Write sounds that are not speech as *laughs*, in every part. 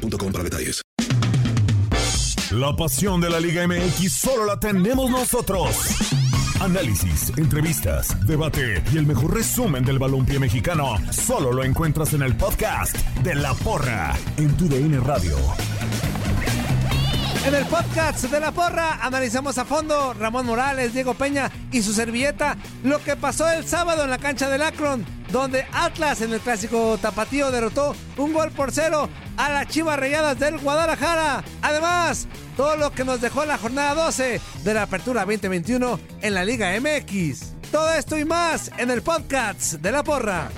para detalles. La pasión de la Liga MX solo la tenemos nosotros. Análisis, entrevistas, debate y el mejor resumen del balompié mexicano solo lo encuentras en el podcast de La Porra en tu DN Radio. En el podcast de La Porra analizamos a fondo Ramón Morales, Diego Peña y su servilleta lo que pasó el sábado en la cancha del Akron, donde Atlas en el clásico tapatío derrotó un gol por cero a las Chivas Rayadas del Guadalajara. Además, todo lo que nos dejó la jornada 12 de la Apertura 2021 en la Liga MX. Todo esto y más en el podcast de La Porra.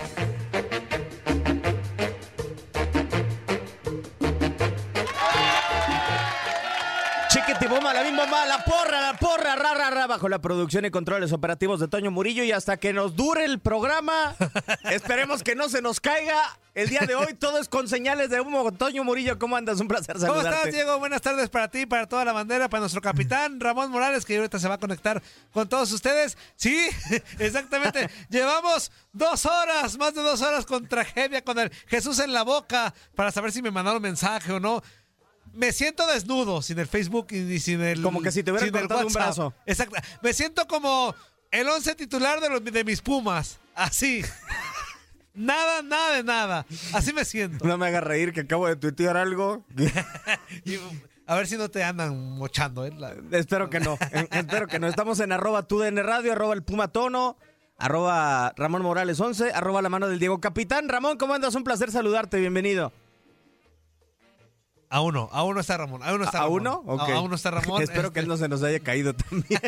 Bomba, la misma bomba, la porra, la porra, ra, ra, ra, bajo la producción y controles operativos de Toño Murillo y hasta que nos dure el programa, *laughs* esperemos que no se nos caiga. El día de hoy todo es con señales de humo. Toño Murillo, ¿cómo andas? Un placer ¿Cómo saludarte. estás, Diego? Buenas tardes para ti, para toda la bandera, para nuestro capitán *laughs* Ramón Morales, que ahorita se va a conectar con todos ustedes. Sí, *laughs* exactamente. Llevamos dos horas, más de dos horas con tragedia, con el Jesús en la boca, para saber si me mandaron mensaje o no. Me siento desnudo, sin el Facebook y sin el. Como que si te hubiera cortado un brazo. Exacto. Me siento como el once titular de, los, de mis Pumas. Así. *laughs* nada, nada de nada. Así me siento. No me hagas reír que acabo de tuitear algo. *laughs* Y, a ver si no te andan mochando, ¿eh? La- Espero que no. *laughs* Espero que no. Estamos en arroba TUDN Radio, arroba el Puma Tono, arroba Ramón Morales 11, arroba la mano del Diego Capitán. Ramón, ¿cómo andas? Un placer saludarte. Bienvenido. A uno, a uno está Ramón. A uno está ¿A Ramón. uno? Ok. A, a uno está Ramón. *laughs* Espero que él no se nos haya caído también.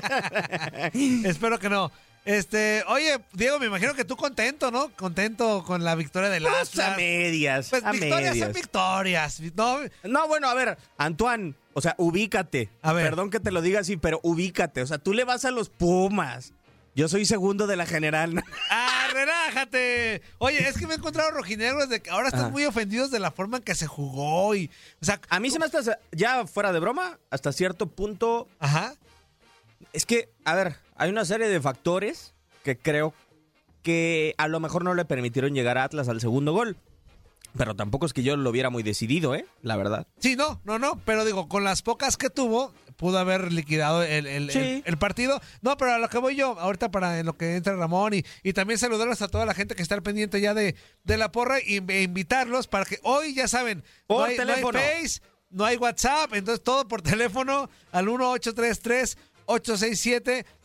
Este, *laughs* espero que no. Este, oye, Diego, me imagino que tú contento, ¿no? Contento con la victoria del Pues a Atlas. medias. Pues a victorias medias. son victorias. No, No, bueno, a ver, Antoine, o sea, ubícate. A ver. Perdón que te lo diga así, pero ubícate. O sea, tú le vas a los Pumas. Yo soy segundo de la general. *laughs* ¡Ah, relájate! Oye, es que me he encontrado rojinegros de que ahora están Ajá. muy ofendidos de la forma en que se jugó y... O sea, A mí se me hace, ya fuera de broma, hasta cierto punto, Ajá. es que, a ver, hay una serie de factores que creo que a lo mejor no le permitieron llegar a Atlas al segundo gol. Pero tampoco es que yo lo viera muy decidido, ¿eh? La verdad. Sí, no, no, no, pero digo, con las pocas que tuvo, pudo haber liquidado el, el- Sí. el- el partido. No, pero a lo que voy yo, ahorita para en lo que entra Ramón y, y también saludarlos a toda la gente que está al pendiente ya de, de la porra y, e invitarlos para que hoy, ya saben, no Por hay, no hay teléfono. Face, no hay WhatsApp, entonces todo por teléfono al 1833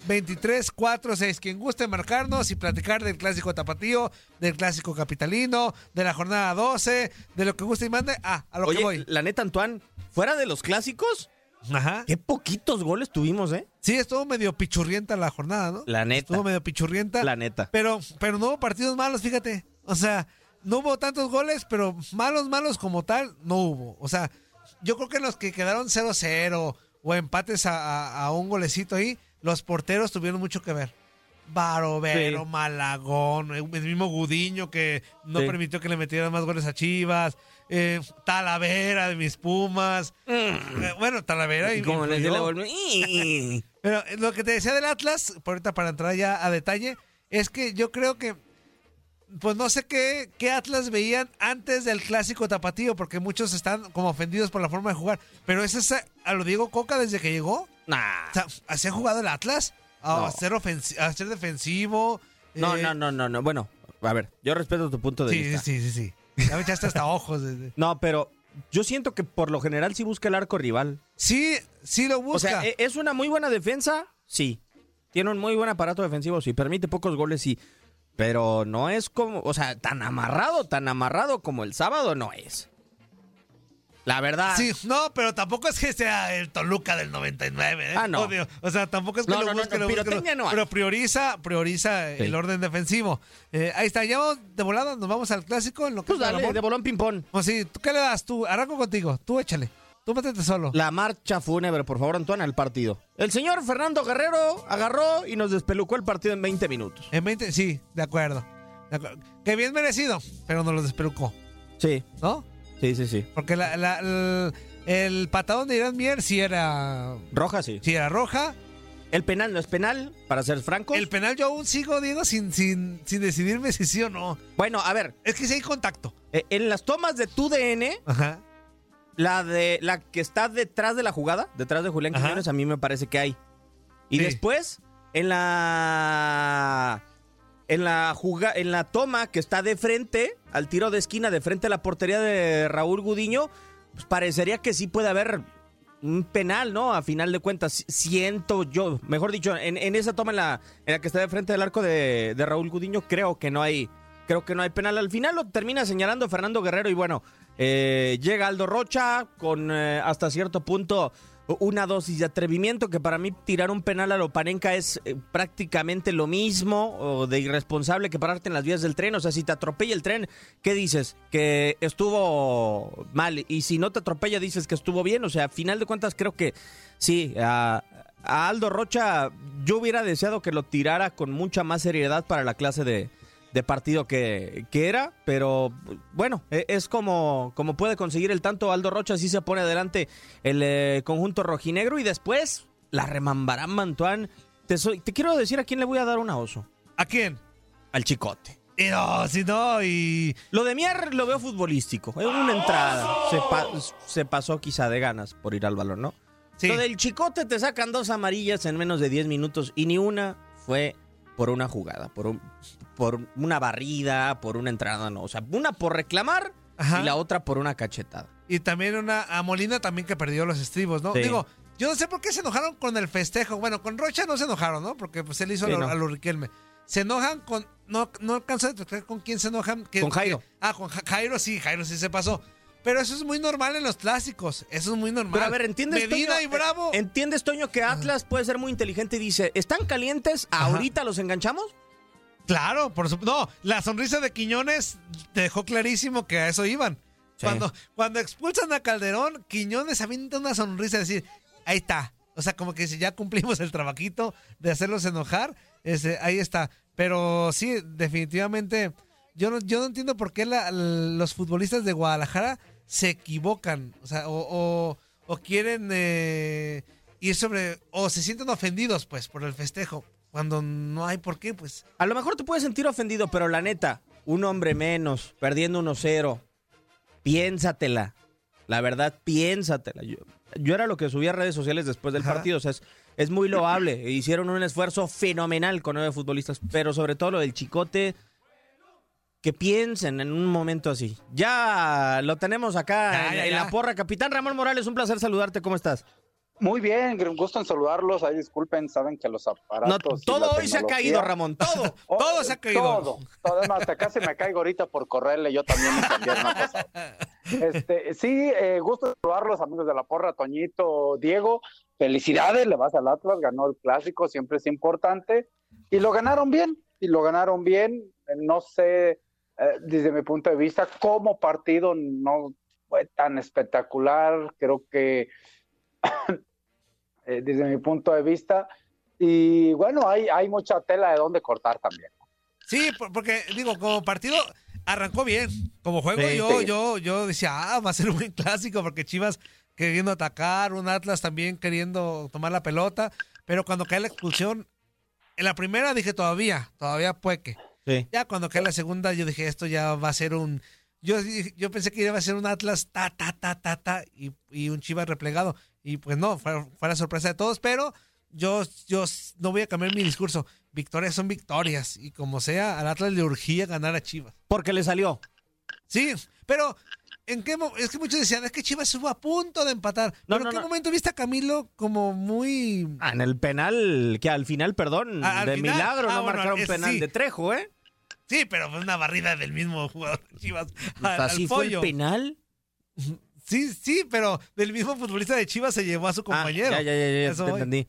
867-2346. Quien guste marcarnos y platicar del clásico tapatío, del clásico capitalino, de la jornada 12, de lo que guste y mande. Ah, a lo Oye, que voy. la neta, Antoine, fuera de los clásicos, Ajá. qué poquitos goles tuvimos, ¿eh? Sí, estuvo medio pichurrienta la jornada, ¿no? La neta. Estuvo medio pichurrienta. La neta. Pero, pero no hubo partidos malos, fíjate. O sea, no hubo tantos goles, pero malos, malos como tal, no hubo. O sea, yo creo que los que quedaron 0-0 o empates a, a- a un golecito ahí, los porteros tuvieron mucho que ver. Barovero, Sí. Malagón, el mismo Gudiño que no Sí. permitió que le metieran más goles a Chivas, eh, Talavera de mis Pumas. Eh, bueno, Talavera y Mm. Como les la gol- pero eh, lo que te decía del Atlas, por ahorita para entrar ya a detalle, es que yo creo que, pues no sé qué, qué Atlas veían antes del clásico tapatío, porque muchos están como ofendidos por la forma de jugar. Pero es esa, a lo Diego Coca desde que llegó. Nah. O sea, ¿así ha jugado el Atlas? A, No. ser, a ser defensivo. No, eh, no, no, no, no. Bueno, a ver, yo respeto tu punto de Sí, vista. sí, sí, sí, sí. Ya me echaste hasta ojos. No, pero yo siento que por lo general sí busca el arco rival. Sí, sí lo busca. O sea, ¿e- ¿es una muy buena defensa? Sí. Tiene un muy buen aparato defensivo, sí. Permite pocos goles, sí. Pero no es como, o sea, tan amarrado, tan amarrado como el sábado no es. La verdad. Sí, no, pero tampoco es que sea el Toluca del 99, ¿eh? Ah, no. O sea, tampoco es que No, lo no, no, busque, no, lo busque, lo-. Pero prioriza, prioriza Sí. el orden defensivo. Eh, ahí está, ya vamos de volada, nos vamos al clásico en lo que Pues es el dale, de bolón ping-pong. O sí, ¿tú qué le das tú? Arranco contigo, tú échale. Tú métete solo. La marcha fúnebre, por favor, Antoine, al partido. El señor Fernando Guerrero agarró y nos despelucó el partido en 20 minutos. En 20, sí, de acuerdo. De acuerdo. Que bien merecido, pero nos lo despelucó, Sí, ¿no? Sí, sí, sí. Porque la, la- el, el patadón de Irán Mier sí era, Roja, sí. sí era roja. El penal no es penal, para ser francos. El penal yo aún sigo, Diego, sin, sin, sin decidirme si sí o no. Bueno, a ver, Es que sí hay contacto. eh, en las tomas de tu DN, Ajá. la de la que está detrás de la jugada, detrás de Julián. Quiñones, a mí me parece que hay. Y Sí. después, en la en la juga- en la toma que está de frente al tiro de esquina, de frente a la portería de Raúl Gudiño, pues parecería que sí puede haber un penal, ¿no? A final de cuentas, siento yo, mejor dicho, en, esa toma en la, en la que está de frente del arco de, de Raúl Gudiño, creo que no hay, creo que no hay penal. Al final lo termina señalando Fernando Guerrero y bueno, eh, llega Aldo Rocha con eh, hasta cierto punto una dosis de atrevimiento que para mí tirar un penal a Lopanenka es eh, prácticamente lo mismo de irresponsable que pararte en las vías del tren. O sea, si te atropella el tren, ¿qué dices? Que estuvo mal. Y si no te atropella, dices que estuvo bien. O sea, a final de cuentas creo que sí, a Aldo Rocha yo hubiera deseado que lo tirara con mucha más seriedad para la clase de, de partido que, que era, pero bueno, e- es como, como puede conseguir el tanto Aldo Rocha, así se pone adelante el eh, conjunto rojinegro y después la remambarán Mantuán. Te, soy- te quiero decir a quién le voy a dar una oso, ¿A quién? al chicote. Y no, si no, y. Lo de Mier lo veo futbolístico, es una entrada, se, pa- se pasó quizá de ganas por ir al balón, ¿no? Sí. Lo del chicote te sacan dos amarillas en menos de 10 minutos y ni una fue por una jugada, por, un- por una barrida, por una entrada, no. O sea, una por reclamar Ajá. y la otra por una cachetada. Y también una. A Molina también que perdió los estribos, ¿no? Sí. Digo, yo no sé por qué se enojaron con el festejo. Bueno, con Rocha no se enojaron, ¿no? Porque pues él hizo Sí, a, lo, no. a lo Riquelme. Se enojan con. No, no alcanzo a detectar con quién se enojan. que- Con Jairo. que- ah, con Ja- Jairo sí, Jairo sí se pasó. Pero eso es muy normal en los clásicos. Eso es muy normal. Pero a ver, ¿entiendes, Medina Toño? y Bravo. Eh, ¿Entiendes, Toño, que Atlas puede ser muy inteligente y dice, ¿están calientes? ¿Ahorita los enganchamos? Claro, por supuesto. No, la sonrisa de Quiñones dejó clarísimo que a eso iban. Sí. Cuando, cuando expulsan a Calderón, Quiñones avienta una sonrisa de decir, ahí está. O sea, como que si ya cumplimos el trabajito de hacerlos enojar, ese, ahí está. Pero sí, definitivamente, yo no, yo no entiendo por qué la- los futbolistas de Guadalajara se equivocan. O sea, o, o- o quieren eh, ir sobre, o se sienten ofendidos, pues, por el festejo. Cuando no hay por qué, pues. A lo mejor te puedes sentir ofendido, pero la neta, un hombre menos, perdiendo 1-0, piénsatela. La verdad, piénsatela. Yo, yo era lo que subía a redes sociales después del Ajá. partido. O sea, es, es muy loable. Hicieron un esfuerzo fenomenal con nueve futbolistas, pero sobre todo lo del chicote. Que piensen en un momento así. Ya lo tenemos acá Ya, en, ya, en ya. la porra. Capitán Ramón Morales, un placer saludarte. ¿Cómo estás? Muy bien, un gusto en saludarlos. Ahí disculpen, saben que los aparatos. todo hoy se ha caído, Ramón. Todo. *laughs* Oh, Todo se ha caído. Todo. todo. Además, hasta casi me caigo ahorita por correrle. Yo también me cambié una cosa. Este, sí, eh, gusto en saludarlos, amigos de la porra, Toñito, Diego. Felicidades, le vas al Atlas, ganó el clásico, siempre es importante. Y lo ganaron bien, y lo ganaron bien. No sé, eh, desde mi punto de vista, como partido no fue tan espectacular. Creo que *coughs* eh, desde mi punto de vista. Y bueno, hay, hay mucha tela de dónde cortar también. Sí, por- porque digo, como partido arrancó bien. Como juego Sí, yo, sí. yo, yo decía, ah, va a ser un buen clásico porque Chivas queriendo atacar, un Atlas también queriendo tomar la pelota, pero cuando cae la expulsión, en la primera dije todavía, todavía pueque. Sí. Ya cuando cae la segunda yo dije, esto ya va a ser un... Yo, yo pensé que iba a ser un Atlas ta, ta, ta, ta, ta, y, y un Chivas replegado. Y pues no, fue, fue la sorpresa de todos, pero yo, yo no voy a cambiar mi discurso. Victorias son victorias. Y como sea, al Atlas le urgía ganar a Chivas. Porque le salió. Sí, pero ¿en qué es que muchos decían, es que Chivas estuvo a punto de empatar. No, pero no, ¿en qué no. momento viste a Camilo como muy... Ah, en el penal, que al final, perdón, Ah, de final. milagro Ah, no bueno, marcaron penal sí. de Trejo, ¿eh? Sí, pero fue una barrida del mismo jugador de Chivas al, Así al fue el penal. Sí, sí, pero del mismo futbolista de Chivas se llevó a su Ah, compañero. ya, ya, ya, ya, Eso te entendí.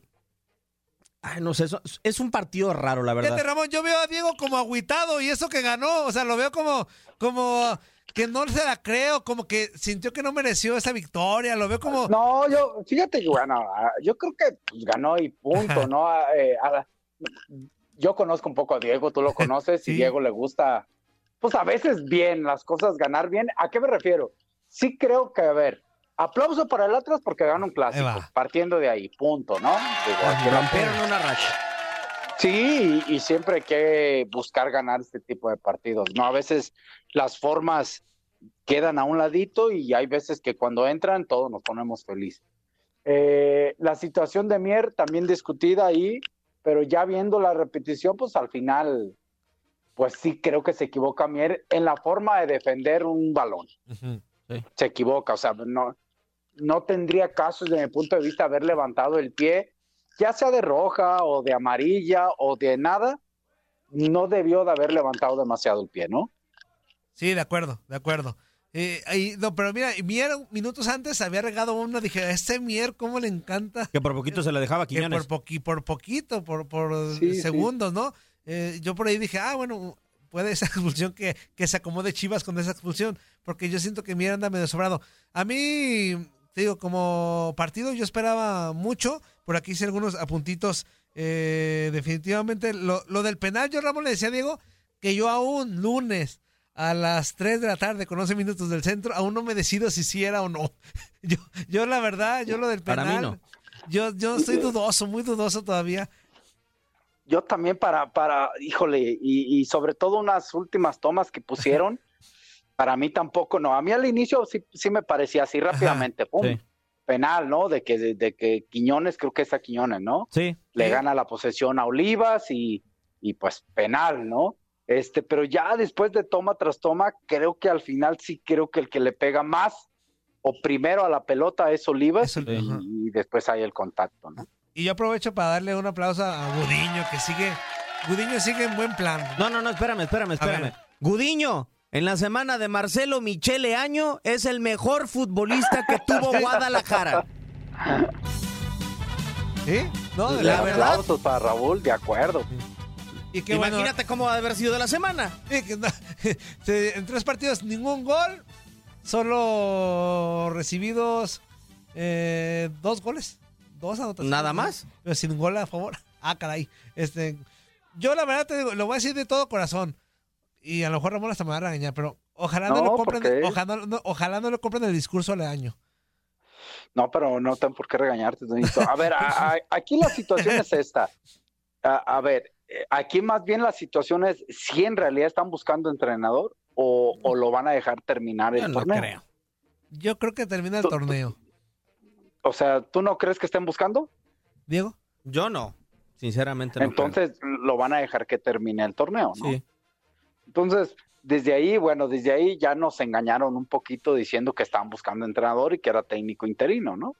Ay, no sé, eso- es un partido raro, la verdad. Fíjate, Ramón, yo veo a Diego como agüitado y eso que ganó, o sea, lo veo como, como que no se la creo, como que sintió que no mereció esa victoria, lo veo como... No, yo, fíjate que bueno, ah, yo creo que pues, ganó y punto, *laughs* ¿no? Ah, eh, ah, yo conozco un poco a Diego, tú lo *laughs* conoces, Sí. y Diego le gusta, pues a veces bien, las cosas ganar bien. ¿A qué me refiero? Sí creo que, a ver, aplauso para el Atlas porque gana un clásico, partiendo de ahí, punto, ¿no? Rompieron una racha. Sí, y, y siempre hay que buscar ganar este tipo de partidos, ¿no? A veces las formas quedan a un ladito y hay veces que cuando entran todos nos ponemos felices. Eh, la situación de Mier también discutida ahí, pero ya viendo la repetición, pues al final, pues sí creo que se equivoca Mier en la forma de defender un balón. Se equivoca, o sea, no, no tendría caso desde mi punto de vista haber levantado el pie, ya sea de roja o de amarilla o de nada, no debió de haber levantado demasiado el pie, ¿no? Sí, de acuerdo, de acuerdo. Eh, ahí- no, pero mira, Mier minutos antes había regado uno, dije, a este Mier, ¿cómo le encanta? Que por poquito se la dejaba Quiñones. por, poqui- por poquito, por, por Sí, sí. segundos, ¿no? Eh, yo por ahí dije, ah, bueno, puede esa *laughs* expulsión que, que se acomode Chivas con esa expulsión, porque yo siento que Mier anda medio sobrado. A mí, te digo, como partido yo esperaba mucho, por aquí hice algunos apuntitos, eh, definitivamente, lo, lo del penal, yo Ramón le decía a Diego que yo aún lunes a las 3 de la tarde con 11 minutos del centro, aún no me decido si sí era o no. *laughs* Yo, yo la verdad, yo lo del Para penal, mí no. yo, yo estoy dudoso, muy dudoso todavía. Yo también para, para, híjole, y, y sobre todo unas últimas tomas que pusieron, *laughs* para mí tampoco no. A mí al inicio sí, sí me parecía así rápidamente, pum, sí. penal, ¿no? De que, de, de que Quiñones, creo que es a Quiñones, ¿no? Sí. le Sí. gana la posesión a Olivas y, y pues penal, ¿no? Este, pero ya después de toma tras toma, creo que al final sí creo que el que le pega más o primero a la pelota es Olivas y, y después hay el contacto, ¿no? Y yo aprovecho para darle un aplauso a Gudiño, que sigue, Gudiño sigue en buen plan. No, no, no, espérame, espérame, espérame. Gudiño, en la semana de Marcelo Michele Año, es el mejor futbolista que *laughs* tuvo Guadalajara. ¿Sí? No, de La la, verdad. verdad. Aplausos para Raúl, de acuerdo. Y qué bueno. Imagínate cómo ha de haber sido la semana. Que no- *laughs* en tres partidos, ningún gol, solo recibidos eh, dos goles. Dos anotaciones. ¿Nada más? Pero sin gol a favor. *laughs* Ah, caray. Este, yo la verdad te digo, lo voy a decir de todo corazón. Y a lo mejor Ramón hasta me va a regañar, pero ojalá no, No, lo ¿por compren, ojalá, no, ojalá no lo compren el discurso aledaño. No, pero no tengo por qué regañarte, Toñito. A ver, a- a- aquí la situación es esta. A, a ver, aquí más bien la situación es si en realidad están buscando entrenador o, o lo van a dejar terminar el Yo no torneo. creo. Yo creo que termina el torneo. O sea, ¿tú no crees que estén buscando? Diego. Yo no. Sinceramente no. Entonces lo van a dejar que termine el torneo. ¿no? Sí. Entonces, desde ahí, bueno, desde ahí ya nos engañaron un poquito diciendo que estaban buscando entrenador y que era técnico interino, ¿no?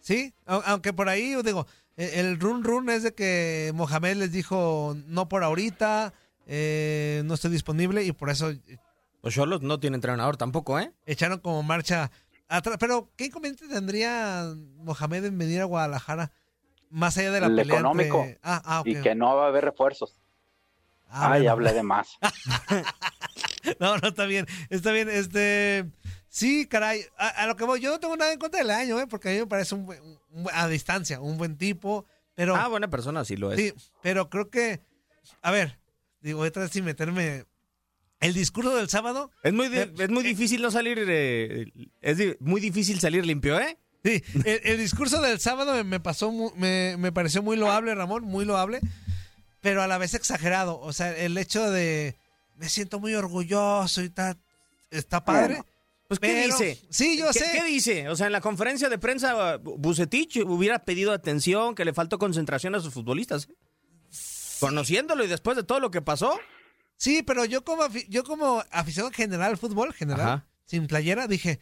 Sí, au- aunque por ahí, yo digo, eh, el run run es de que Mohamed les dijo no por ahorita, eh, no estoy disponible y por eso eh, Los Cholos no tienen entrenador tampoco, ¿eh? echaron como marcha atrás. Pero, ¿qué inconveniente tendría Mohamed en venir a Guadalajara? Más allá de la El pelea entre- económico. Ah, ah. Y que no va a haber refuerzos. Ah, Ay, bueno. hablé de más. *laughs* No, no, está bien, está bien. Este, sí, caray, a, a lo que voy, yo no tengo nada en contra del año, ¿eh? porque a mí me parece un, buen- un a distancia, un buen tipo, pero... Ah, buena persona, sí lo es. Sí, pero creo que, a ver, digo, otra vez sin meterme. El discurso del sábado, Es muy, Eh, es muy difícil no salir. eh, es di- muy difícil salir limpio, ¿eh? sí, el, el discurso del sábado me, me pasó, me, me pareció muy loable, Ramón, muy loable, pero a la vez exagerado. O sea, el hecho de me siento muy orgulloso y tal, está padre. Bueno, Pues, ¿qué pero- dice? Sí, yo ¿Qué, sé. qué dice? O sea, en la conferencia de prensa, Bu- Bucetich hubiera pedido atención, que le faltó concentración a sus futbolistas. ¿eh? Conociéndolo y después de todo lo que pasó. Sí, pero yo como, yo como aficionado general al fútbol, general, Ajá. sin playera, dije,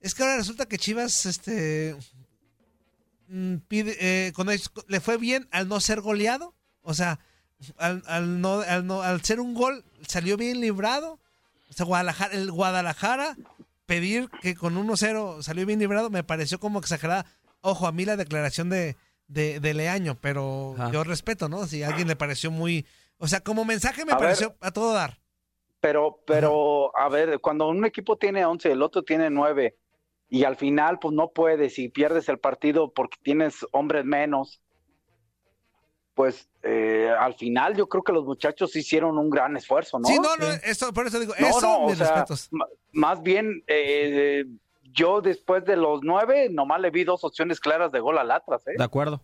es que ahora resulta que Chivas, este, mm, pide, eh, cuando es- le fue bien al no ser goleado, o sea, al, al no, al no, al ser un gol, salió bien librado. O sea, Guadalajara, el Guadalajara pedir que con 1-0 salió bien librado me pareció como exagerada. Ojo, a mí la declaración de, de, de Leaño, pero Ajá. yo respeto, ¿no? Si a alguien le pareció muy... O sea, como mensaje me A ver. pareció a todo dar. Pero, pero, a ver, cuando un equipo tiene 11 y el otro tiene 9 y al final pues no puedes y pierdes el partido porque tienes hombres menos, pues eh, al final yo creo que los muchachos hicieron un gran esfuerzo, ¿no? Sí, no, no, eso, por eso digo, No, eso, no, o mis sea, respetos. ma- más bien eh, yo después de los 9 nomás le vi dos opciones claras de gol al Atlas, ¿eh? De acuerdo.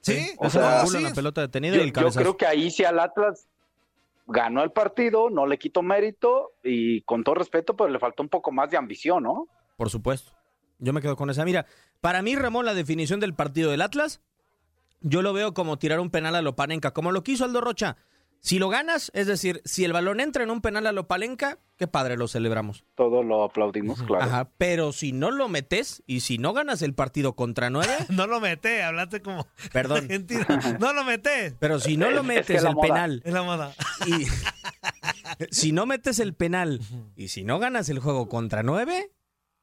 Sí, o sea, sí. la pelota detenida Yo, y el yo creo que ahí sí al Atlas ganó el partido, no le quito mérito y con todo respeto, pues le faltó un poco más de ambición, ¿no? Por supuesto. Yo me quedo con esa. Mira, para mí, Ramón, la definición del partido del Atlas, yo lo veo como tirar un penal a Lopanenka, como lo quiso Aldo Rocha. Si lo ganas, es decir, si el balón entra en un penal a Lopalenca, qué padre, lo celebramos. Todos lo aplaudimos, claro. Ajá, pero si no lo metes y si no ganas el partido contra nueve, *laughs* No lo mete, hablaste como *laughs* Perdón. argentino. *laughs* No lo mete. pero si no lo Es- es metes que el moda. penal Es la moda. y si no metes el penal y si no ganas el juego contra nueve,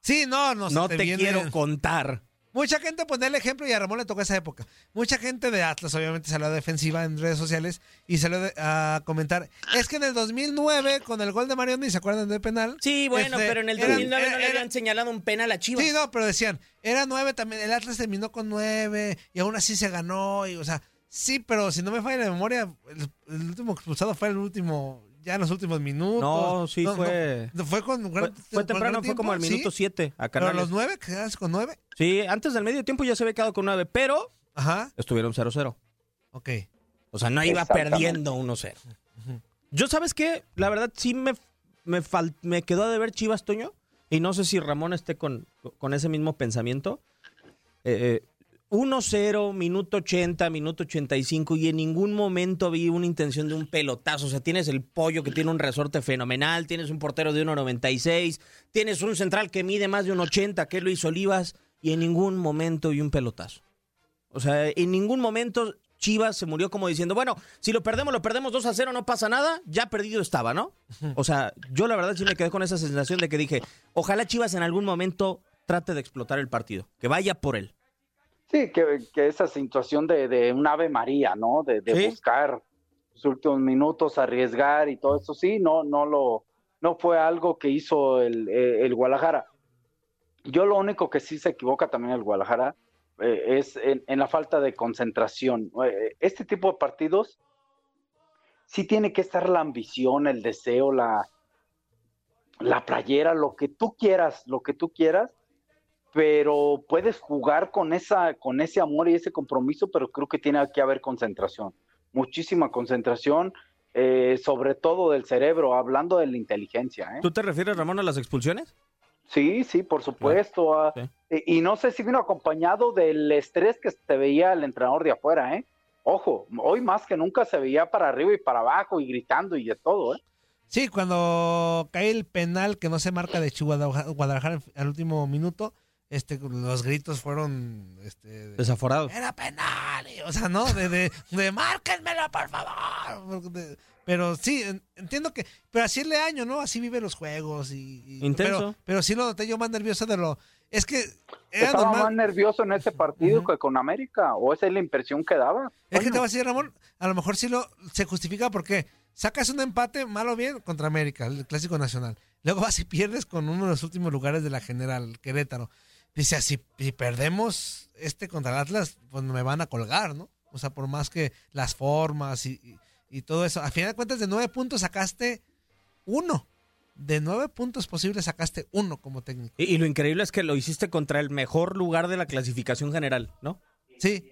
Sí, no, no, se no te viene- quiero contar. Mucha gente pone el ejemplo y a Ramón le tocó esa época. Mucha gente de Atlas obviamente salió a defensiva en redes sociales y salió de- a comentar. Es que en el 2009 con el gol de Marioni, ¿se acuerdan del penal? Sí, bueno, Este, pero en el eran- 2009 no era- le habían señalado un penal a Chivas. Sí, no, pero decían, era nueve también, el Atlas terminó con nueve y aún así se ganó y, o sea, sí, pero si no me falla la memoria, el, el último expulsado fue el último, ya en los últimos minutos. No, sí fue- no, fue con Fue, gran- fue temprano, fue como al minuto sí, 7 a Pero a Canales. los nueve, quedarse con nueve. Sí, antes del medio tiempo ya se había quedado con 9, pero Ajá, estuvieron 0-0. ok. O sea, no iba perdiendo 1-0. Yo, ¿sabes qué? La verdad sí me, me, fal- me quedó de ver Chivas, Toño. Y no sé si Ramón esté con, con ese mismo pensamiento. Eh, eh, 1-0, minuto 80, minuto 85, y en ningún momento vi una intención de un pelotazo. O sea, tienes el pollo que tiene un resorte fenomenal, tienes un portero de 1.96, tienes un central que mide más de un 80, que es Luis Olivas, y en ningún momento vi un pelotazo. O sea, en ningún momento Chivas se murió como diciendo, bueno, si lo perdemos, lo perdemos 2 a 0, no pasa nada, ya perdido estaba, ¿no? O sea, yo la verdad sí me quedé con esa sensación de que dije, ojalá Chivas en algún momento trate de explotar el partido, que vaya por él. Sí, que, que esa situación de, de un ave María, ¿no? De, de Sí. buscar los últimos minutos, arriesgar y todo eso, sí, no, no lo, no fue algo que hizo el, el Guadalajara. Yo lo único que sí se equivoca también el Guadalajara eh, es en, en la falta de concentración. Eh, Este tipo de partidos sí tiene que estar la ambición, el deseo, la, la playera, lo que tú quieras, lo que tú quieras, pero puedes jugar con esa, con ese amor y ese compromiso, pero creo que tiene que haber concentración, muchísima concentración, eh, sobre todo del cerebro, hablando de la inteligencia. ¿eh? ¿Tú te refieres, Ramón, a las expulsiones? Sí, sí, por supuesto. ah, Sí. y, y no sé si vino acompañado del estrés que te veía el entrenador de afuera, ¿eh? Ojo, hoy más que nunca se veía para arriba y para abajo y gritando y de todo, ¿eh? Sí, cuando cae el penal que no se marca de Chihuahua- Guadalajara al último minuto, este, los gritos fueron, este, de- Desaforado. era penal, y, o sea, no, de, de, de márquenmelo, por favor. De- pero sí, en- entiendo que, pero así es Leaño, ¿no? Así vive los juegos y, y- Intenso. Pero, pero sí lo noté yo más nervioso de lo, es que era Estaba más normal. nervioso en ese partido que con América, o esa es la impresión que daba. Es que te voy a decir, Ramón, a lo mejor sí lo se justifica porque sacas un empate, mal o bien, contra América, el clásico nacional. Luego vas y pierdes con uno de los últimos lugares de la general, Querétaro. Dice, si, si perdemos este contra el Atlas, pues me van a colgar, ¿no? O sea, por más que las formas y, y- y todo eso. A final de cuentas, de nueve puntos sacaste uno. De nueve puntos posibles sacaste uno como técnico. Y, y lo increíble es que lo hiciste contra el mejor lugar de la clasificación general, ¿no? Sí.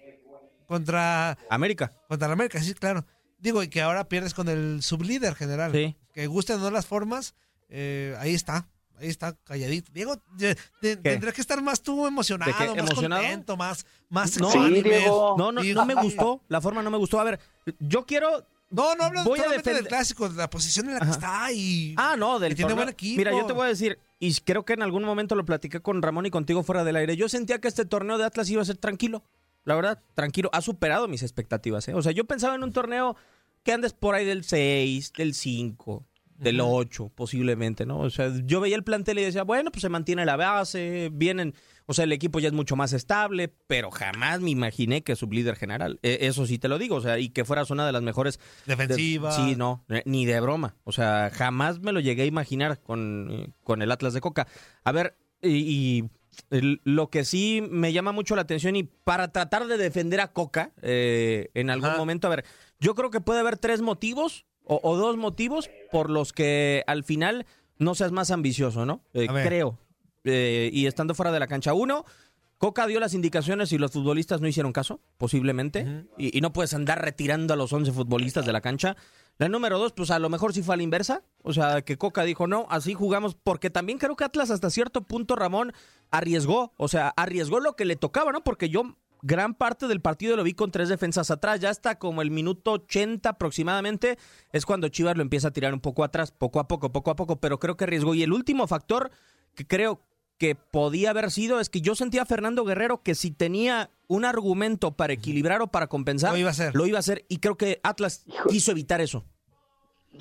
Contra América. Contra la América, sí, claro. Digo, y que ahora pierdes con el sublíder general. Sí. Que gusten o no las formas, eh, ahí está. Ahí está calladito. Diego, te- te- tendrías que estar más tú emocionado, más ¿Emocionado? contento, más, más No, Sí. Diego. No, no, no me gustó. La forma no me gustó. A ver, yo quiero. No, no hablo Voy a solamente del defender- clásico, de la posición en la que Ajá. está y... Ah, no, del que tiene torneo. buen equipo. Mira, yo te voy a decir, y creo que en algún momento lo platiqué con Ramón y contigo fuera del aire. Yo sentía que este torneo de Atlas iba a ser tranquilo. La verdad, tranquilo. Ha superado mis expectativas, ¿eh? O sea, yo pensaba en un torneo que andes por ahí del 6, del 5, del 8 posiblemente, ¿no? O sea, yo veía el plantel y decía, bueno, pues se mantiene la base, vienen, o sea, el equipo ya es mucho más estable, pero jamás me imaginé que su líder general, e- eso sí te lo digo, o sea, y que fueras una de las mejores Defensiva. de- sí, no, eh, ni de broma. O sea, jamás me lo llegué a imaginar con, con el Atlas de Coca. A ver, y, lo que sí me llama mucho la atención y para tratar de defender a Coca eh, en algún Ajá. momento, a ver, yo creo que puede haber tres motivos o, o dos motivos por los que al final no seas más ambicioso, ¿no? Eh, creo. Eh, y estando fuera de la cancha. Uno, Coca dio las indicaciones y los futbolistas no hicieron caso, posiblemente. y, y no puedes andar retirando a los 11 futbolistas de la cancha. La número dos, pues a lo mejor sí fue a la inversa. O sea, que Coca dijo, no, así jugamos. Porque también creo que Atlas hasta cierto punto, Ramón, arriesgó. O sea, arriesgó lo que le tocaba, ¿no? Porque yo gran parte del partido lo vi con tres defensas atrás. Ya hasta como el minuto 80 aproximadamente es cuando Chivas lo empieza a tirar un poco atrás, poco a poco, poco a poco. Pero creo que arriesgó. Y el último factor que creo que podía haber sido es que yo sentía a Fernando Guerrero que si tenía un argumento para equilibrar o para compensar, Lo iba a hacer. Lo iba a hacer y creo que Atlas Hijo. quiso evitar eso.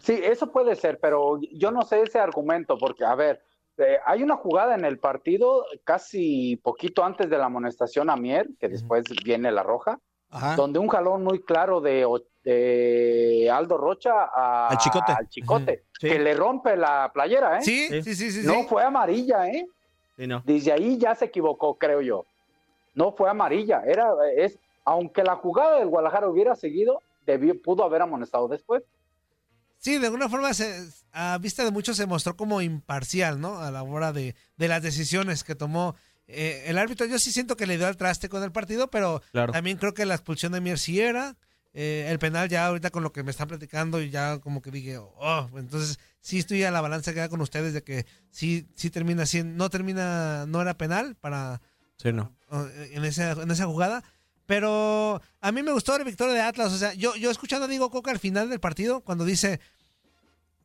Sí, eso puede ser, pero yo no sé ese argumento, porque, a ver, eh, hay una jugada en el partido casi poquito antes de la amonestación a Mier, que después viene la roja, Ajá. donde un jalón muy claro de, Aldo Rocha a- Al Chicote. al Chicote. Sí. que le rompe la playera, ¿eh? Sí, Sí. sí, sí, sí. sí. No fue amarilla, ¿eh? Sí, no. Desde ahí ya se equivocó, creo yo. No fue amarilla, era, es, aunque la jugada del Guadalajara hubiera seguido, debió, pudo haber amonestado después. Sí, de alguna forma, se, a vista de muchos, se mostró como imparcial, ¿no? A la hora de, de las decisiones que tomó eh, el árbitro. Yo sí siento que le dio al traste con el partido, pero Claro. también creo que la expulsión de Mier sí era. Eh, el penal ya ahorita con lo que me están platicando y ya como que dije, oh, entonces sí estoy a la balanza que da con ustedes de que sí, sí termina siendo, no termina, no era penal para, Sí, no. en esa, en esa jugada. Pero a mí me gustó la victoria de Atlas. O sea, yo, yo escuchando a Diego Coca al final del partido, cuando dice,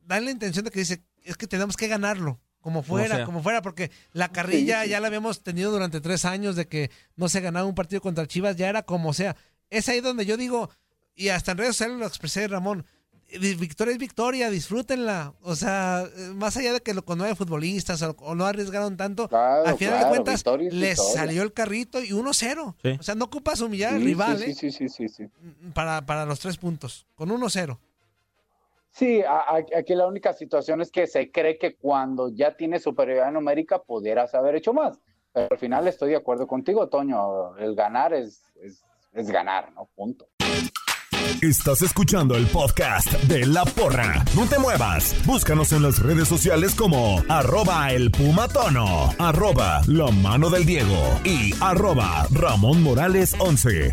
da la intención de que dice, es que tenemos que ganarlo, como fuera, sea. como fuera, porque la carrilla Sí, sí. ya la habíamos tenido durante tres años de que no se ganaba un partido contra Chivas, ya era como sea. Es ahí donde yo digo, y hasta en redes sociales lo expresé, Ramón, victoria es victoria, disfrútenla. O sea, más allá de que lo, cuando hay futbolistas o, o no arriesgaron tanto, Claro, al final claro, de cuentas victoria les victoria. salió el carrito y 1-0. Sí. O sea, no ocupas humillar al rival, sí, ¿eh? sí, sí, sí, sí, sí. Para, para los tres puntos, con 1-0. Sí, aquí la única situación es que se cree que cuando ya tiene superioridad numérica pudieras haber hecho más. Pero al final estoy de acuerdo contigo, Toño. El ganar es, es, es ganar, ¿no? Punto. Estás escuchando el podcast de La Porra. No te muevas. Búscanos en las redes sociales como arroba el pumatono, arroba la mano del Diego y arroba Ramón Morales 11.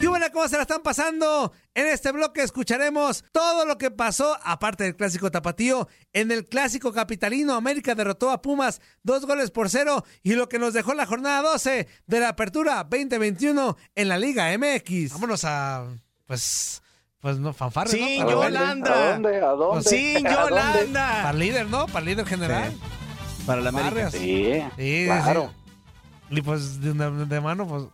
¿Qué hubo, ¿Cómo se la están pasando? En este bloque escucharemos todo lo que pasó, aparte del clásico tapatío, en el clásico capitalino. América derrotó a Pumas dos goles por cero y lo que nos dejó la jornada 12 de la apertura 2021 en la Liga MX. Vámonos a, pues, pues no, fanfarre, el- Yolanda. ¿A dónde? ¿A dónde? Sí, ¿A dónde? para Yolanda. el líder, ¿no? Para el líder general. Para la América. Sí, Sí, claro. sí. Y pues de mano, pues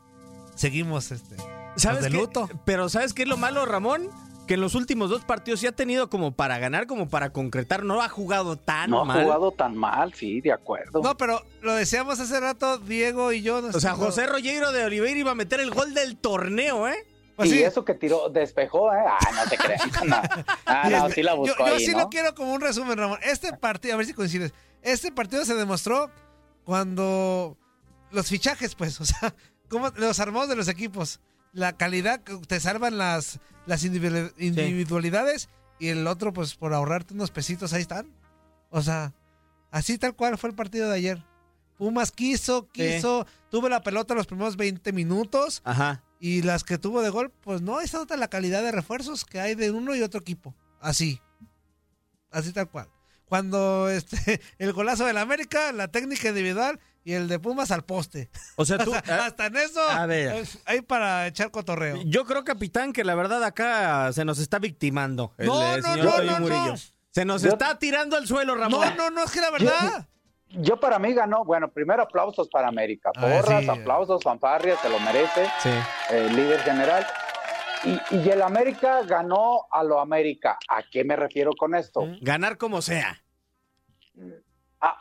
seguimos este. ¿Sabes de qué? Pero ¿sabes qué es lo malo, Ramón? Que en los últimos dos partidos sí ha tenido como para ganar, como para concretar. No ha jugado tan No ha mal. jugado tan mal, sí, de acuerdo. No, pero lo decíamos hace rato, Diego y yo. O sea, José Rollero de Oliveira iba a meter el gol del torneo, ¿eh? Pues y sí. eso que tiró, despejó, ¿eh? Ah, no te creas. *laughs* No. Ah, no, sí la Yo, buscó yo ahí, sí ¿no? lo quiero como un resumen, Ramón. Este partido, a ver si coincides. Este partido se demostró cuando los fichajes, pues, o sea, como los armados de los equipos, la calidad que te salvan las, las individu- individualidades y el otro, pues, por ahorrarte unos pesitos, ahí están. O sea, así tal cual fue el partido de ayer. Pumas quiso, quiso, tuvo la pelota los primeros 20 minutos, Ajá. Y las que tuvo de gol, pues no, se nota la calidad de refuerzos que hay de uno y otro equipo. Así. Así tal cual. Cuando este, *laughs* el golazo del América, la técnica individual y el de Pumas al poste. O sea, tú. *laughs* hasta, hasta en eso, a ver. hay para echar cotorreo. Yo creo, capitán, que la verdad acá se nos está victimando el No, eh, no, señor no, no, Murillo. no. Se nos Yo- está tirando al suelo, Ramón. No, no, no, es que la verdad. Yo para mí ganó, bueno, primero aplausos para América. A ver, Porras, sí. aplausos, fanfarria, se lo merece, Sí. el líder general. Y, y el América ganó a lo América. ¿A qué me refiero con esto? Ganar como sea.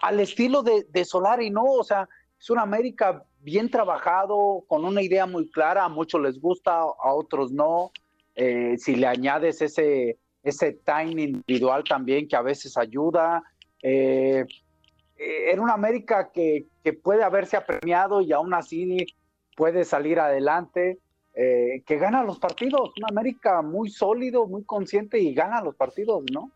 Al estilo de, de Solari, ¿no? O sea, es un América bien trabajado, con una idea muy clara, a muchos les gusta, a otros no. Eh, si le añades ese, ese time individual también que a veces ayuda. Eh, eh, era una América que, que puede haberse apremiado y aún así puede salir adelante, eh, que gana los partidos. Una América muy sólido, muy consciente y gana los partidos, ¿no?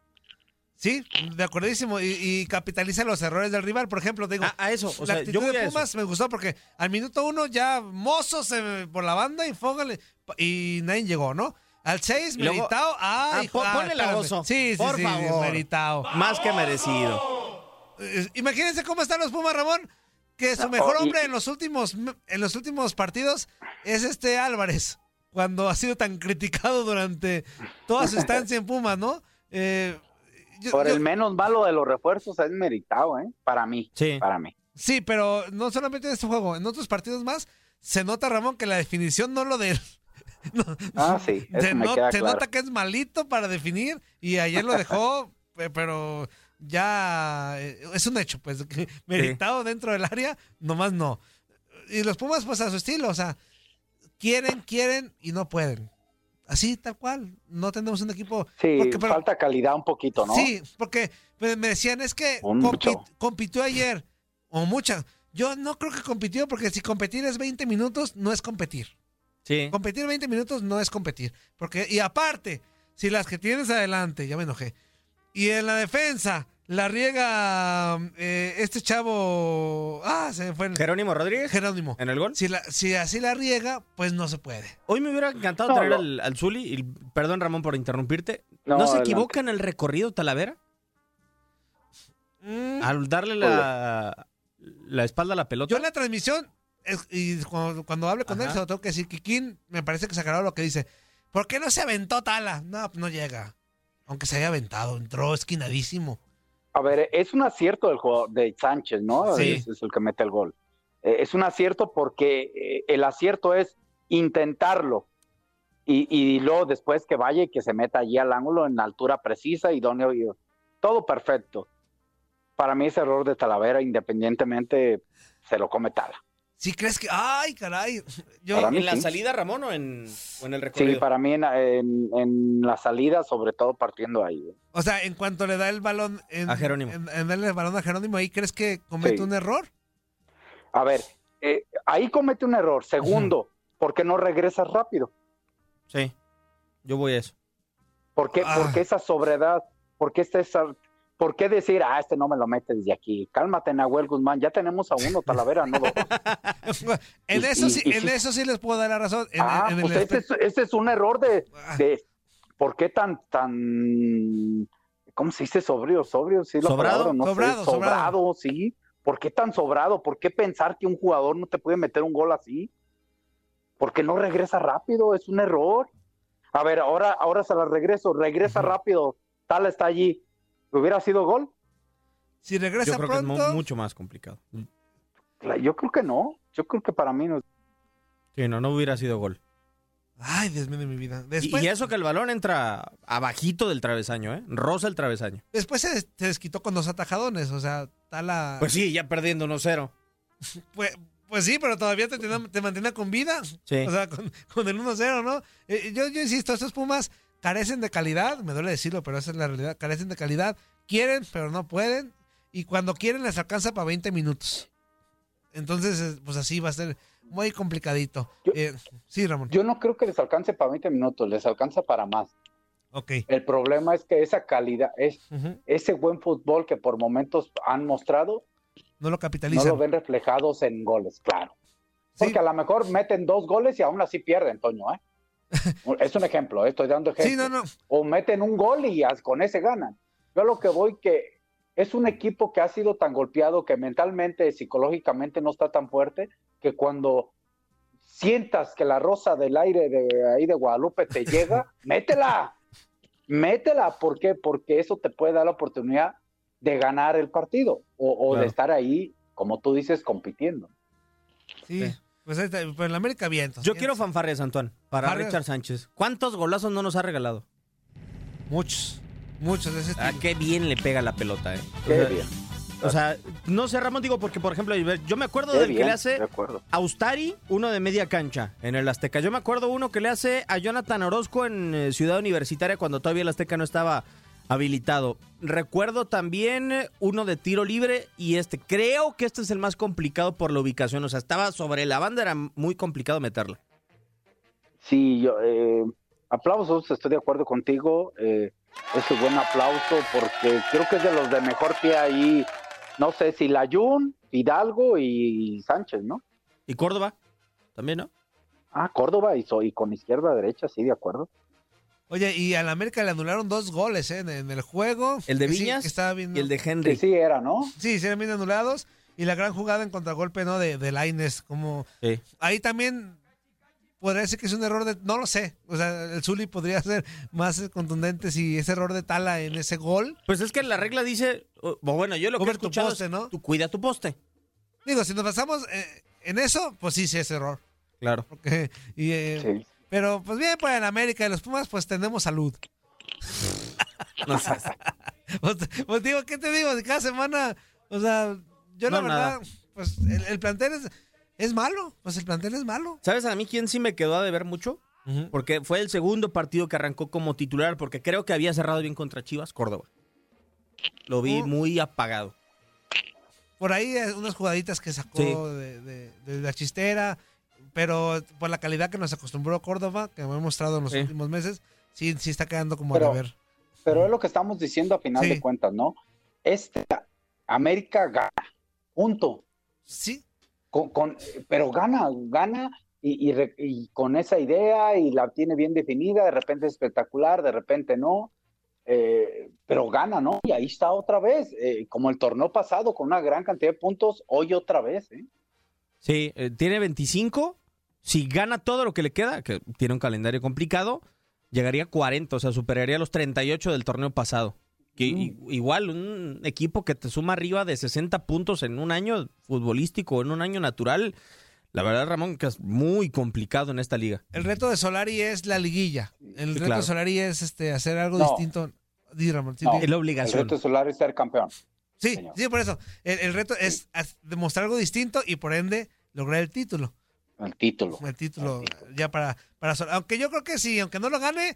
Sí, de acuerdísimo. Y, y capitaliza los errores del rival. Por ejemplo, digo, A, a eso. O la sea, actitud yo voy de a eso. Pumas me gustó porque al minuto uno ya Mozo se por la banda y Fogale y nadie llegó, ¿no? Al 6, Y luego- Meritao. Ah, pon- ah, ponle la oso. Sí, sí, Por sí, favor. Meritao. Más que merecido. Imagínense cómo están los Pumas, Ramón. Que su mejor hombre en los últimos en los últimos partidos es este Álvarez, cuando ha sido tan criticado durante toda su estancia en Pumas, ¿no? Eh, yo- Por yo- el menos malo de los refuerzos es meritado, ¿eh? Para mí, Sí. para mí. Sí, pero no solamente en este juego, en otros partidos más se nota, Ramón, que la definición no lo de él. *laughs* No, Ah, sí, eso se me no- queda se claro. nota que es malito para definir y ayer lo dejó, *laughs* pe- pero ya eh, es un hecho, pues, que meritado dentro del área, nomás no. Y los Pumas, pues a su estilo, o sea, quieren, quieren y no pueden. Así, tal cual. No tenemos un equipo. Sí, porque- pero- falta calidad un poquito, ¿no? Sí, porque pues, me decían, es que Un compi- mucho. compitió ayer, o mucha. Yo no creo que compitió, porque si competir es 20 minutos, no es competir. Sí. Competir 20 minutos no es competir. Porque, y aparte, si las que tienes adelante, ya me enojé, y en la defensa la riega eh, este chavo, ah, se me fue el Jerónimo Rodríguez. Jerónimo. ¿En el gol? Si, la, si así la riega, pues no se puede. Hoy me hubiera encantado No, traer no. al, al Zuli. y perdón, Ramón, por interrumpirte. ¿No, No, se adelante. equivoca en el recorrido Talavera? Mm, Al darle la, la espalda a la pelota. Yo en la transmisión, es- y cuando, cuando hable con él, se lo tengo que decir, Kikín, me parece que sacará lo que dice. ¿Por qué no se aventó Tala? No, no llega. Aunque se haya aventado, entró esquinadísimo. A ver, es un acierto del jugador de Sánchez, ¿no? Sí. Es, es el que mete el gol. Eh, es un acierto porque eh, el acierto es intentarlo. Y, y luego después que vaya y que se meta allí al ángulo en la altura precisa, idóneo, y todo perfecto. Para mí ese error de Talavera, independientemente, se lo come Tala. Si crees que. ¡Ay, caray! *laughs* Yo, Para mí ¿En la sí. salida, Ramón, o en, o en el Sí, recorrido? para mí en, en- en la salida, sobre todo partiendo ahí. ¿eh? o sea, en cuanto le da el balón. En, A Jerónimo. En, en darle el balón a Jerónimo, ¿ahí crees que comete Sí. un error? A ver, eh, ahí comete un error. Segundo, ¿por qué no regresas rápido? Sí. Yo voy a eso. ¿Por qué, Ah. por qué esa sobriedad? ¿Por qué, esta esa- ¿Por qué decir, ah, este no me lo mete desde aquí? Cálmate, Nahuel Guzmán. Ya tenemos a uno, Talavera, no dos. *laughs* en, Y- eso y- sí, y en sí. eso sí les puedo dar la razón. En, ah, en pues ese, aspecto- es, un error de, Ah. de ¿por qué tan, tan, ¿cómo se dice? Sobrio, sobrio, sí, la ¿Sobrado? palabra, no sé, Sobrado, sobrado. sí. ¿Por qué tan sobrado? ¿Por qué pensar que un jugador no te puede meter un gol así? ¿Por qué no regresa rápido? Es un error. A ver, ahora, ahora se la regreso, regresa rápido, tal está allí. ¿Hubiera sido gol? si regresa Yo creo que es mucho más complicado. La- Yo creo que no. Yo creo que para mí no. Sí, no, no hubiera sido gol. Ay, Dios mío de mi vida. Y- Después, y, eso que el balón entra abajito del travesaño, ¿eh? Rosa el travesaño. después se, des- se desquitó con dos atajadones. O sea, Tala. Pues sí, ya perdiendo 1-0. *laughs* Pues, pues sí, pero todavía te, te mantiene con vida. Sí. O sea, con, con el 1-0, ¿no? Eh, yo, yo insisto, estos Pumas carecen de calidad, me duele decirlo, pero esa es la realidad. Carecen de calidad, quieren, pero no pueden. Y cuando quieren les alcanza para 20 minutos. Entonces, pues así va a ser muy complicadito. Yo- Eh, sí, Ramón. Yo no creo que les alcance para 20 minutos, les alcanza para más. ok. El problema es que esa calidad, es, ese buen fútbol que por momentos han mostrado, No lo no capitalizan. lo ven reflejados en goles, claro. Porque a lo mejor meten dos goles y aún así pierden, Toño, ¿eh? Es un ejemplo, ¿eh? estoy dando ejemplo. Sí, no, no. O meten un gol y con ese ganan. Yo a lo que voy que es un equipo que ha sido tan golpeado que mentalmente, psicológicamente no está tan fuerte que cuando sientas que la rosa del aire de ahí de Guadalupe te *laughs* llega, métela, métela. ¿Por qué? Porque eso te puede dar la oportunidad de ganar el partido o, o Claro. de estar ahí, como tú dices, compitiendo. Sí. Sí. Pues, está, pues en la América bien. entonces, Yo bien. quiero fanfarrias, Antoine, para. Richard Sánchez. ¿Cuántos golazos no nos ha regalado? Muchos. Muchos de ese Ah, qué bien le pega la pelota, ¿eh? O Qué sea, bien, O sea, no sé, Ramón, digo, porque, por ejemplo, yo me acuerdo qué del que le hace. Austari, uno de media cancha en el Azteca. Yo me acuerdo uno que le hace a Jonathan Orozco en eh, Ciudad Universitaria cuando todavía el Azteca no estaba habilitado. Recuerdo también uno de tiro libre y este, creo que este es el más complicado por la ubicación. O sea, estaba sobre la banda, era muy complicado meterla. Sí, yo, eh, aplausos, estoy de acuerdo contigo. Eh, es un buen aplauso porque creo que es de los de mejor pie ahí. No sé si Layun, Hidalgo y Sánchez, ¿no? Y Córdoba, también, ¿no? Ah, Córdoba y, so- y con izquierda derecha, sí, de acuerdo. Oye, y a la América le anularon dos goles ¿eh? en, en el juego. El de Que sí, Viñas que estaba viendo. y el de Sí, Henry. sí era, ¿no? Sí, sí, eran bien anulados. Y la gran jugada en contragolpe, ¿no? De, de Laines. Como. Sí. Ahí también podría decir que es un error de. No lo sé. O sea, el Zuli podría *laughs* ser más contundente si ese error de Tala en ese gol. Pues es que la regla dice, bueno, yo lo que he Cubre tu escuchado poste, es, ¿no? tú cuida tu poste. Digo, si nos basamos eh, en eso, pues sí, sí es error. Claro. Porque, y, eh, Sí. Pero pues bien, pues en América y los Pumas, pues tenemos salud. *laughs* No seas- Pues, pues, digo, ¿qué te digo? Cada semana, o sea, yo la verdad, nada. pues el, el plantel es, es malo, pues el plantel es malo. ¿Sabes a mí quién sí me quedó a deber mucho? Porque fue el segundo partido que arrancó como titular, porque creo que había cerrado bien contra Chivas, Córdoba. Lo vi Oh. muy apagado. Por ahí eh, unas jugaditas que sacó Sí. de, de- de la chistera, pero por la calidad que nos acostumbró Córdoba, que me ha mostrado en los Sí. últimos meses, sí, sí está quedando como Pero- a deber. Pero es lo que estamos diciendo a final Sí. de cuentas, ¿no? Este América gana, punto. Sí, Con, con- pero gana, gana y, y re- y con esa idea y la tiene bien definida, de repente es espectacular, de repente no, eh, pero gana, ¿no? Y ahí está otra vez, eh, como el torneo pasado, con una gran cantidad de puntos, hoy otra vez, ¿eh? Sí, eh, tiene 25. Si gana todo lo que le queda, que tiene un calendario complicado, llegaría a 40, o sea, superaría los 38 del torneo pasado. Que i- Igual, un equipo que te suma arriba de 60 puntos en un año futbolístico, en un año natural, la verdad, Ramón, que es muy complicado en esta liga. el reto de Solari es la liguilla. El Sí, reto claro. de Solari es este hacer algo No. distinto. Di, Ramón, sí, No. di. Es la El obligación. reto solar es ser campeón. Sí, señor. sí, por eso. El, el reto es demostrar algo distinto y por ende lograr el título. El título. El título El título. ya para, para Sol- Aunque yo creo que sí, aunque no lo gane,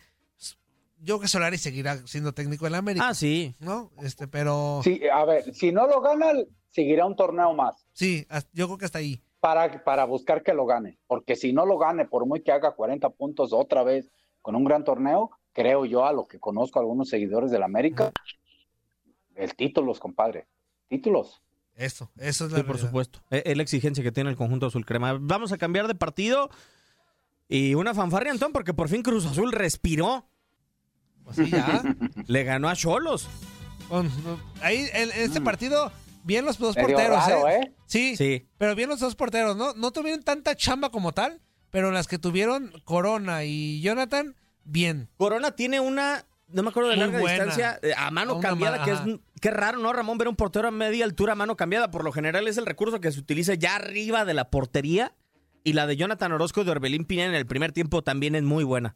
yo creo que Solari seguirá siendo técnico en la América. Ah, sí. ¿No? Este, pero Sí, a ver, si no lo gana, seguirá un torneo más. sí, yo creo que hasta ahí. para, para buscar que lo gane. Porque si no lo gane, por muy que haga 40 puntos otra vez con un gran torneo, creo yo, a lo que conozco a algunos seguidores del América, el títulos, compadre. Títulos. Eso, eso es la Sí, por supuesto. Es es la exigencia que tiene el conjunto azul crema. Vamos a cambiar de partido. Y una fanfarria, Antón, porque por fin Cruz Azul respiró. Pues sí, ya. *laughs* Le ganó a Cholos. Ahí en en este partido, bien los dos Mm. Medio porteros, raro, ¿eh? ¿eh? Sí, Sí. pero bien los dos porteros, ¿no? No tuvieron tanta chamba como tal, pero las que tuvieron Corona y Jonathan, bien. Corona tiene una, no me acuerdo de Muy larga buena. distancia, eh, a mano Una cambiada, ma- que ajá. es qué raro, ¿no, Ramón? Ver un portero a media altura mano cambiada. Por lo general es el recurso que se utiliza ya arriba de la portería. Y la de Jonathan Orozco de Orbelín Piña en el primer tiempo también es muy buena.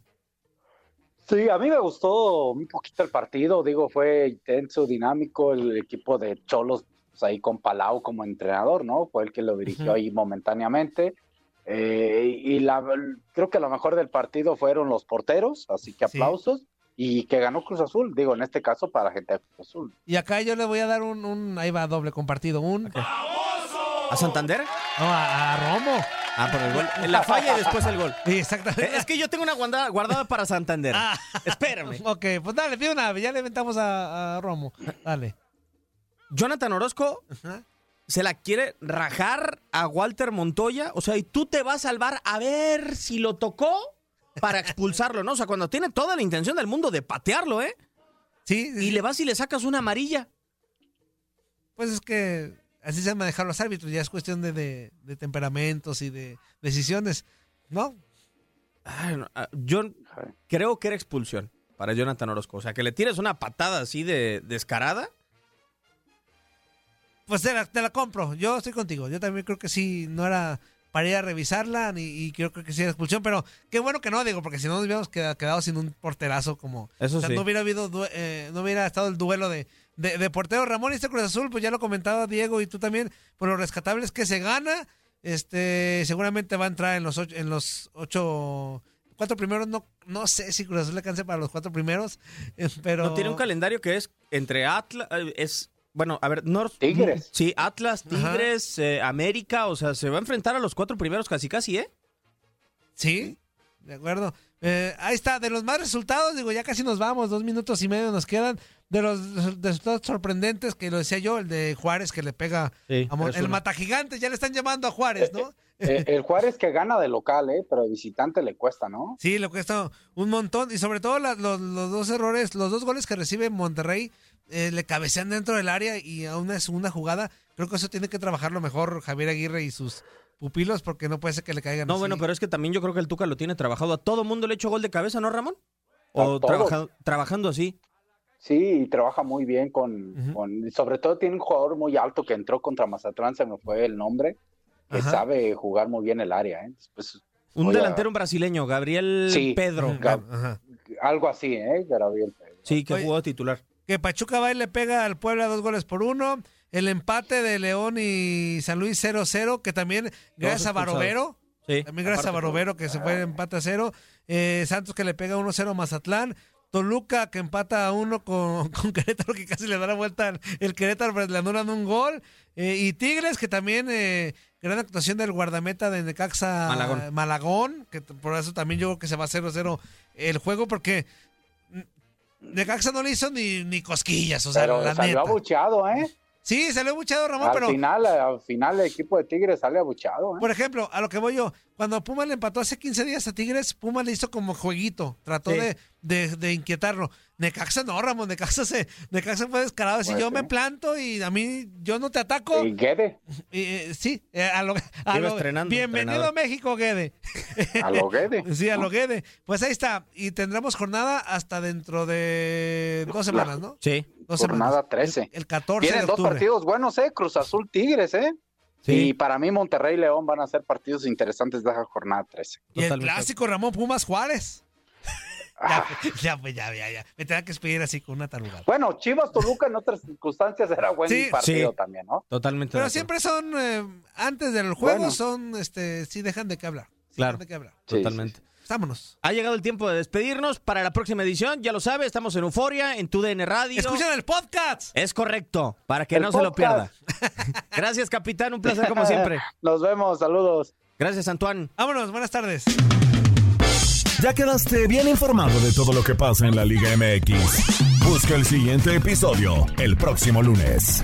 Sí, a mí me gustó un poquito el partido, digo, fue intenso, dinámico, el equipo de Cholos pues, ahí con Palau como entrenador, ¿no? Fue el que lo dirigió ahí momentáneamente. Eh, y la, creo que lo mejor del partido fueron los porteros, así que Sí. Y que ganó Cruz Azul, digo, en este caso para gente de Cruz Azul. Y acá yo le voy a dar un, un- ahí va doble compartido, un ¿A Santander? no, a, a Romo. Ah, por el gol. La falla y después el gol. Sí, exactamente. Es que yo tengo una guarda- guardada para Santander. Ah. Espérame. *laughs* Ok, pues dale, pide una, ya le inventamos a, a Romo. Dale. Jonathan Orozco se la quiere rajar a Walter Montoya. O sea, y tú te vas a salvar a ver si lo tocó para expulsarlo, ¿no? O sea, cuando tiene toda la intención del mundo de patearlo, ¿eh? Sí, Y le vas y le sacas una amarilla. pues es que así se manejar los árbitros, ya es cuestión de, de- de temperamentos y de decisiones, ¿no? Ay, no, ah, yo creo que era expulsión para Jonathan Orozco. O sea, que le tires una patada así de descarada. Pues te la, te la compro, yo estoy contigo, yo también creo que sí, no era para ir a revisarla ni, y creo que sí era expulsión, pero qué bueno que no, digo, porque si no nos hubiéramos quedado, quedado sin un porterazo como... Eso o sea, sí. no hubiera habido, due- eh, no hubiera estado el duelo de, de, de portero. Ramón y este Cruz Azul, pues ya lo comentaba Diego y tú también, por lo rescatable es que se gana, este, seguramente va a entrar en los ocho, en los ocho, cuatro primeros, no, no sé si Cruz Azul le alcance para los cuatro primeros, *laughs* pero... No tiene un calendario que es entre Atlas, eh, es, bueno, a ver, North. Tigres. Sí, Atlas, Tigres, eh, América, o sea, se va a enfrentar a los cuatro primeros casi casi, ¿eh? Sí, de acuerdo. Eh, ahí está, de los más resultados, digo, ya casi nos vamos, dos minutos y medio nos quedan. De los resultados sorprendentes, que lo decía yo, el de Juárez que le pega Sí, a Mon- el uno. mata gigante, ya le están llamando a Juárez, ¿no? *laughs* Eh, *laughs* el Juárez que gana de local, ¿eh? Pero de visitante le cuesta, ¿no? Sí, le cuesta un montón. Y sobre todo la- los, los dos errores, los dos goles que recibe Monterrey, eh, le cabecean dentro del área y a una segunda jugada. Creo que eso tiene que trabajarlo mejor Javier Aguirre y sus pupilos, porque no puede ser que le caigan No, así. bueno, pero es que también yo creo que el Tuca lo tiene trabajado. A todo mundo le ha hecho gol de cabeza, ¿no, Ramón? O trabaja- trabajando así. Sí, y trabaja muy bien con, con- sobre todo tiene un jugador muy alto que entró contra Mazatlán, se me fue el nombre, que Ajá. sabe jugar muy bien el área, ¿eh? Después, Un a- delantero brasileño, Gabriel Sí. Pedro. Ajá. algo así, ¿eh? Gabriel Pérez. Sí, que Oye. jugó titular. que Pachuca va y le pega al Puebla dos goles por uno. El empate de León y San Luis 0-0, que también gracias a. Barovero, Sí. también gracias a. Barovero que se fue en empate a cero. Eh, Santos que le pega 1-0 a Mazatlán. Toluca que empata a uno con, *laughs* con Querétaro que casi le da la vuelta al- el Querétaro, pero le anulan un gol. Eh, y Tigres que también eh, gran actuación del guardameta de Necaxa Malagón. Malagón, que por eso también yo creo que se va a 0-0 el juego porque Necaxa no le hizo ni, ni cosquillas, o sea, Pero la salió neta. abucheado, ¿eh? Sí, salió buchado Ramón, al pero final, al final el equipo de Tigres sale abucheado, ¿eh? por ejemplo, a lo que voy yo, cuando Puma le empató hace 15 días a Tigres, Puma le hizo como jueguito, trató Sí. de, de, de inquietarlo. Necaxa no, Ramón, Necaxa se, Necaxa fue descarado, así Pues yo sí. me planto y a mí, yo no te ataco. Y Guede, Y, eh, sí, eh, a lo, a lo- bienvenido entrenador. a México, Guede. *laughs* a lo Guede. Sí, a lo Guede. Pues ahí está, y tendremos jornada hasta dentro de dos semanas, ¿no? Sí. Dos Jornada semanas. 13. El, el 14 Tienen de dos partidos buenos, ¿eh? Cruz Azul Tigres, ¿eh? Sí. Y para mí Monterrey y León van a ser partidos interesantes de esa jornada 13. Y el Totalmente. clásico Ramón Pumas Juárez. *laughs* Ah, *laughs* Ya, ya, pues, ya, ya, ya. Me tenía que despedir así con una taruga. Bueno, Chivas Toluca en otras circunstancias era buen Sí. partido Sí. también, ¿no? Totalmente. Pero siempre son, eh, antes del juego, Bueno. son, este, sí dejan de qué hablar. Sí Claro. dejan de qué hablar. Sí, Totalmente. Vámonos. Ha llegado el tiempo de despedirnos para la próxima edición. Ya lo sabe, estamos en Euforia, en tu DN Radio. Escuchen el podcast. Es correcto, para que El no se lo pierda. *laughs* Gracias, capitán. Un placer como siempre. *laughs* Nos vemos, saludos. Gracias, Antoine. Vámonos, buenas tardes. Ya quedaste bien informado de todo lo que pasa en la Liga MX. Busca el siguiente episodio el próximo lunes.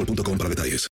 boostmobile.com para detalles.